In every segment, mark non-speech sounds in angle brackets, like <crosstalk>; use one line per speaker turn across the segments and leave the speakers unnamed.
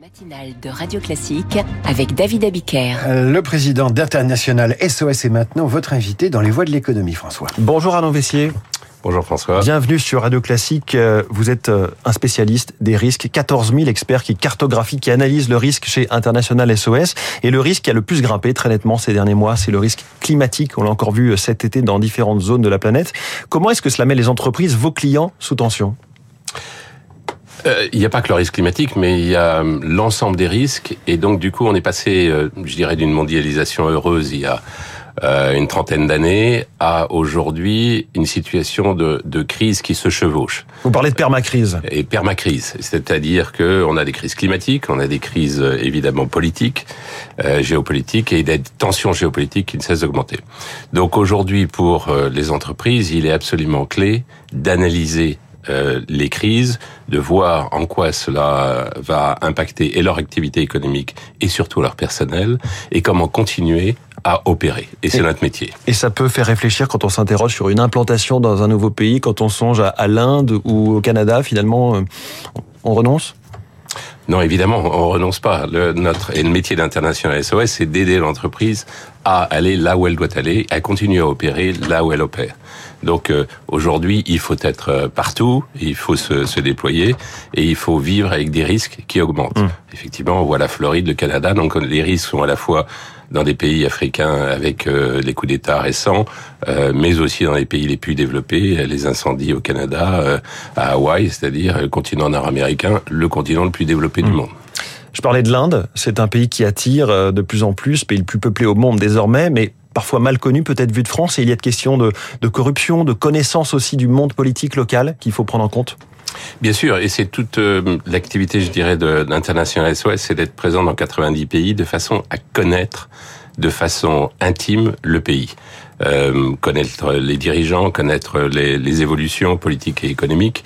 matinale de Radio Classique avec David Abiker.
Le président d'International SOS est maintenant votre invité dans les voies de l'économie, François.
Bonjour Alain Vessier.
Bonjour François.
Bienvenue sur Radio Classique. Vous êtes un spécialiste des risques. 14 000 experts qui cartographient, qui analysent le risque chez International SOS. Et le risque qui a le plus grimpé très nettement ces derniers mois, c'est le risque climatique. On l'a encore vu cet été dans différentes zones de la planète. Comment est-ce que cela met les entreprises, vos clients, sous tension?
Euh, il n'y a pas que le risque climatique, mais il y a euh, l'ensemble des risques. Et donc, du coup, on est passé, euh, je dirais, d'une mondialisation heureuse il y a une trentaine d'années à aujourd'hui une situation de, de, crise qui se chevauche.
Vous parlez de permacrise.
Et permacrise, c'est-à-dire que on a des crises climatiques, on a des crises évidemment politiques, euh, géopolitiques et des tensions géopolitiques qui ne cessent d'augmenter. Donc aujourd'hui, pour les entreprises, il est absolument clé d'analyser euh, les crises, de voir en quoi cela va impacter et leur activité économique et surtout leur personnel, et comment continuer à opérer. Et c'est notre métier.
Et ça peut faire réfléchir quand on s'interroge sur une implantation dans un nouveau pays, quand on songe à, l'Inde ou au Canada, finalement, euh, on renonce?
Non, évidemment, on renonce pas. Le, notre et le métier d'International SOS, c'est d'aider l'entreprise à aller là où elle doit aller, à continuer à opérer là où elle opère. Donc euh, aujourd'hui, il faut être euh, partout, il faut se, se, déployer et il faut vivre avec des risques qui augmentent. Mmh. Effectivement, on voit la Floride, le Canada, donc les risques sont à la fois dans des pays africains avec euh, les coups d'État récents, euh, mais aussi dans les pays les plus développés, les incendies au Canada, euh, à Hawaï, c'est-à-dire le continent nord-américain, le continent le plus développé du mmh. monde.
Je parlais de l'Inde, c'est un pays qui attire de plus en plus, pays le plus peuplé au monde désormais, mais parfois mal connu, peut-être vu de France, et il y a de questions de, de corruption, de connaissance aussi du monde politique local qu'il faut prendre en compte
Bien sûr, et c'est toute euh, l'activité, je dirais, d'International SOS, c'est d'être présent dans 90 pays de façon à connaître de façon intime le pays. Euh, connaître les dirigeants, connaître les, les évolutions politiques et économiques.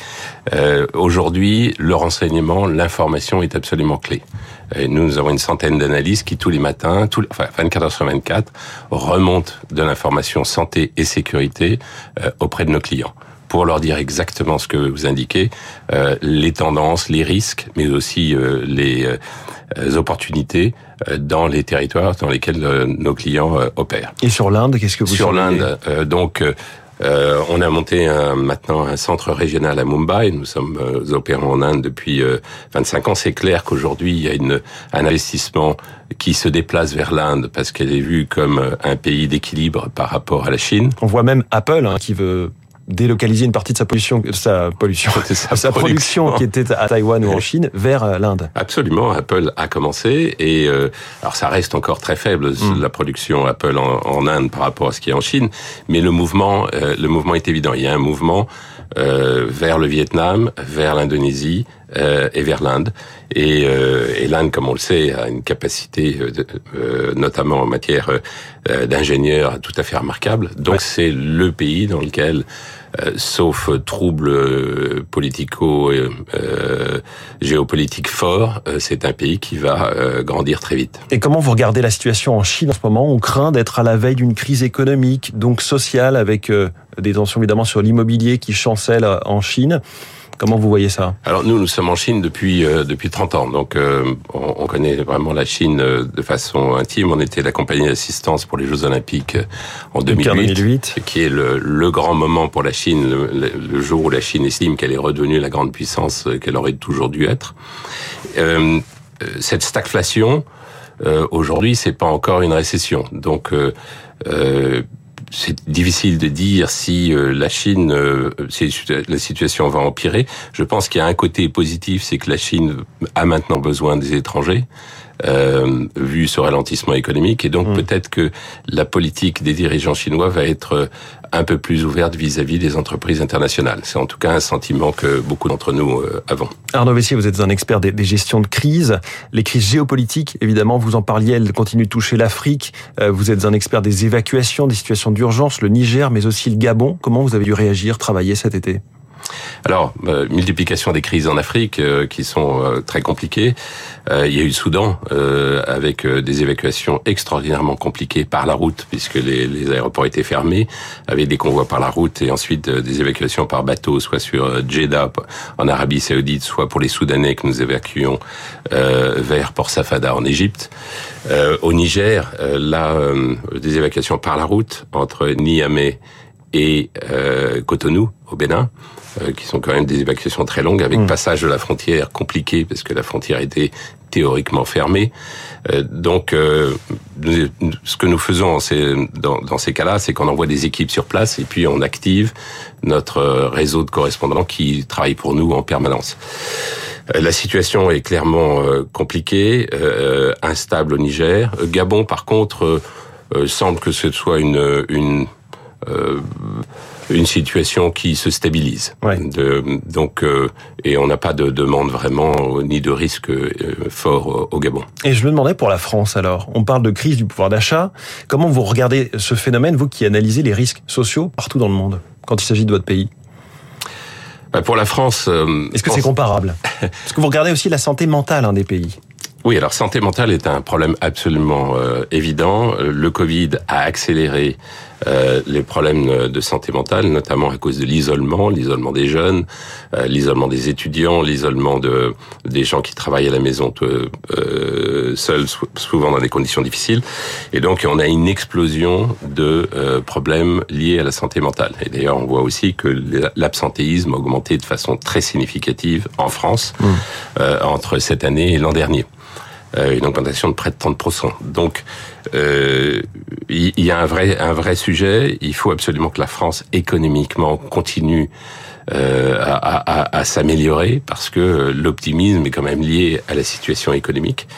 Euh, Aujourd'hui, le renseignement, l'information est absolument clé. Et nous, nous avons une centaine d'analyses qui tous les matins, tous, enfin 24 heures sur 24, remontent de l'information santé et sécurité euh, auprès de nos clients pour leur dire exactement ce que vous indiquez, euh, les tendances, les risques, mais aussi euh, les euh, opportunités euh, dans les territoires dans lesquels euh, nos clients opèrent.
Et sur l'Inde, qu'est-ce que vous
Sur l'Inde, donc. Euh, on a monté un, maintenant un centre régional à Mumbai. Nous sommes euh, opérants en Inde depuis euh, 25 ans. C'est clair qu'aujourd'hui, il y a une, un investissement qui se déplace vers l'Inde parce qu'elle est vue comme un pays d'équilibre par rapport à la Chine.
On voit même Apple hein, qui veut délocaliser une partie de sa pollution, sa pollution, sa, <laughs> sa production qui était à Taïwan ou en Chine vers euh, l'Inde.
Absolument, Apple a commencé et euh, alors ça reste encore très faible mm. la production Apple en, en, Inde par rapport à ce qui est en Chine, mais le mouvement, euh, le mouvement est évident. Il y a un mouvement euh, vers le Vietnam, vers l'Indonésie euh, et vers l'Inde. Et, euh, et l'Inde, comme on le sait, a une capacité, notamment en matière d'ingénieurs, tout à fait remarquable. Donc c'est le pays dans lequel euh, sauf troubles euh, politico euh, géopolitiques forts, c'est un pays qui va grandir très vite.
Et comment vous regardez la situation en Chine en ce moment? On craint d'être à la veille d'une crise économique, donc sociale, avec des tensions évidemment sur l'immobilier qui chancelle en Chine. Comment vous voyez ça?
Alors nous, nous sommes en Chine depuis euh, depuis 30 ans, donc euh, on, on, connaît vraiment la Chine euh, de façon intime. On était la compagnie d'assistance pour les Jeux Olympiques euh, en 2008,
2008,
qui est le, le, grand moment pour la Chine, le, le jour où la Chine estime qu'elle est redevenue la grande puissance qu'elle aurait toujours dû être. Euh, cette stagflation, aujourd'hui, c'est pas encore une récession, donc c'est difficile de dire si euh, la Chine, euh, si la situation va empirer. Je pense qu'il y a un côté positif, c'est que la Chine a maintenant besoin des étrangers. Euh, vu ce ralentissement économique. Et donc mmh. peut-être que la politique des dirigeants chinois va être un peu plus ouverte vis-à-vis des entreprises internationales. C'est en tout cas un sentiment que beaucoup d'entre nous euh, avons.
Arnaud Vessier, vous êtes un expert des, des, gestions de crise. Les crises géopolitiques, évidemment, vous en parliez, elles continuent de toucher l'Afrique. Euh, vous êtes un expert des évacuations, des situations d'urgence, le Niger, mais aussi le Gabon. Comment vous avez dû réagir, travailler cet été?
Alors, euh, multiplication des crises en Afrique euh, qui sont euh, très compliquées. il y a eu le Soudan avec des évacuations extraordinairement compliquées par la route puisque les, les, aéroports étaient fermés, avec des convois par la route et ensuite des évacuations par bateau, soit sur Jeddah en Arabie Saoudite, soit pour les Soudanais que nous évacuions vers Port Safada en Égypte. au Niger, là, des évacuations par la route entre Niamey et Cotonou au Bénin. Euh, qui sont quand même des évacuations très longues, avec mm. passage de la frontière compliqué, parce que la frontière était théoriquement fermée. Euh, donc, euh, ce que nous faisons dans, dans ces cas-là, c'est qu'on envoie des équipes sur place et puis on active notre réseau de correspondants qui travaillent pour nous en permanence. La situation est clairement compliquée, instable au Niger. Gabon, par contre, semble que ce soit une, une une situation qui se stabilise. De, donc, euh, et on n'a pas de demande vraiment ni de risque euh, fort au Gabon.
Et je me demandais pour la France alors, on parle de crise du pouvoir d'achat. Comment vous regardez ce phénomène, vous qui analysez les risques sociaux partout dans le monde, quand il s'agit de votre pays?
Bah, Pour la France...
Euh, Est-ce que c'est comparable? <laughs> Parce que vous regardez aussi la santé mentale hein, des pays.
Oui, alors santé mentale est un problème absolument évident. Le Covid a accéléré euh, les problèmes de santé mentale, notamment à cause de l'isolement, l'isolement des jeunes, euh, l'isolement des étudiants, l'isolement de des gens qui travaillent à la maison euh, seuls, souvent dans des conditions difficiles. Et donc, on a une explosion de euh, problèmes liés à la santé mentale. Et d'ailleurs, on voit aussi que l'absentéisme a augmenté de façon très significative en France mmh. entre cette année et l'an dernier. Euh, une augmentation de près de 30%. Donc, euh, il y, a un vrai, un vrai sujet. Il faut absolument que la France, économiquement, continue euh, à, à, à s'améliorer parce que l'optimisme est quand même lié à la situation économique.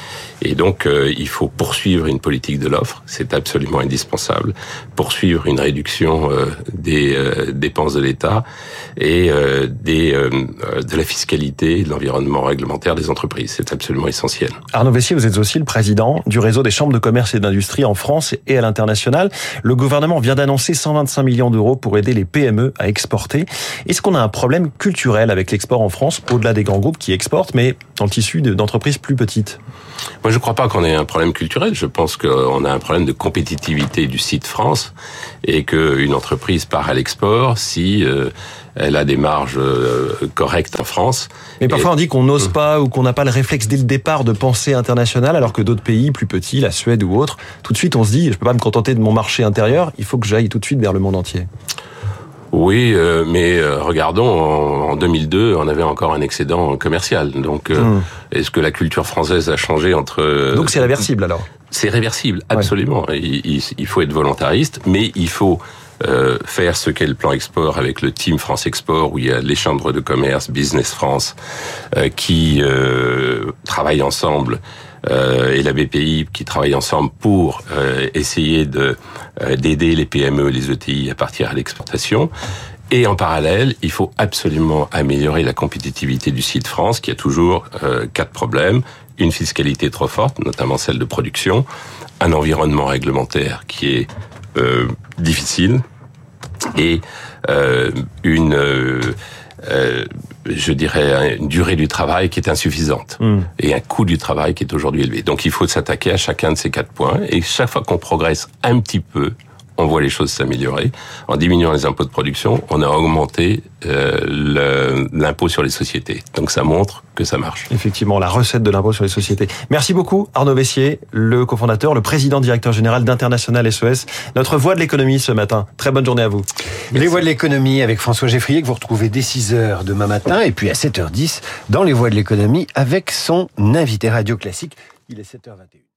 Et donc, euh, il faut poursuivre une politique de l'offre, c'est absolument indispensable. Poursuivre une réduction euh, des euh, dépenses de l'État et des, de la fiscalité, de l'environnement réglementaire des entreprises. C'est absolument essentiel.
Arnaud Vessier, vous êtes aussi le président du réseau des chambres de commerce et d'industrie en France et à l'international. Le gouvernement vient d'annoncer 125 millions d'euros pour aider les PME à exporter. Est-ce qu'on a un problème culturel avec l'export en France, au-delà des grands groupes qui exportent, mais dans le tissu d'entreprises plus petites?
Moi, je ne crois pas qu'on ait un problème culturel. Je pense qu'on a un problème de compétitivité du site France et qu'une entreprise part à l'export si euh, elle a des marges euh, correctes en France.
Mais parfois on dit qu'on n'ose pas ou qu'on n'a pas le réflexe dès le départ de penser international, alors que d'autres pays plus petits, la Suède ou autre, tout de suite on se dit je peux pas me contenter de mon marché intérieur, il faut que j'aille tout de suite vers le monde entier.
Oui, euh, mais euh, regardons, en, 2002, on avait encore un excédent commercial. Donc, euh, hmm. est-ce que la culture française a changé entre...
Donc c'est réversible alors
C'est réversible, absolument. Il, il, faut être volontariste, mais il faut faire ce qu'est le plan export avec le team France Export, où il y a les chambres de commerce, Business France, qui travaillent ensemble euh, et la BPI qui travaillent ensemble pour euh, essayer de euh, d'aider les PME, les ETI à partir à l'exportation. Et en parallèle, il faut absolument améliorer la compétitivité du site France, qui a toujours quatre problèmes. Une fiscalité trop forte, notamment celle de production, un environnement réglementaire qui est difficile et une euh, je dirais, une durée du travail qui est insuffisante hmm. et un coût du travail qui est aujourd'hui élevé. Donc il faut s'attaquer à chacun de ces quatre points et chaque fois qu'on progresse un petit peu, on voit les choses s'améliorer. En diminuant les impôts de production, on a augmenté euh, l'impôt sur les sociétés. Donc ça montre que ça marche.
Effectivement, la recette de l'impôt sur les sociétés. Merci beaucoup Arnaud Vessier, le cofondateur, le président directeur général d'International SOS, notre voix de l'économie ce matin. Très bonne journée à vous.
Les voix de l'économie avec François Geffrier que vous retrouvez dès 6h demain matin et puis à 7h10 dans les voix de l'économie avec son invité radio classique. Il est 7h21.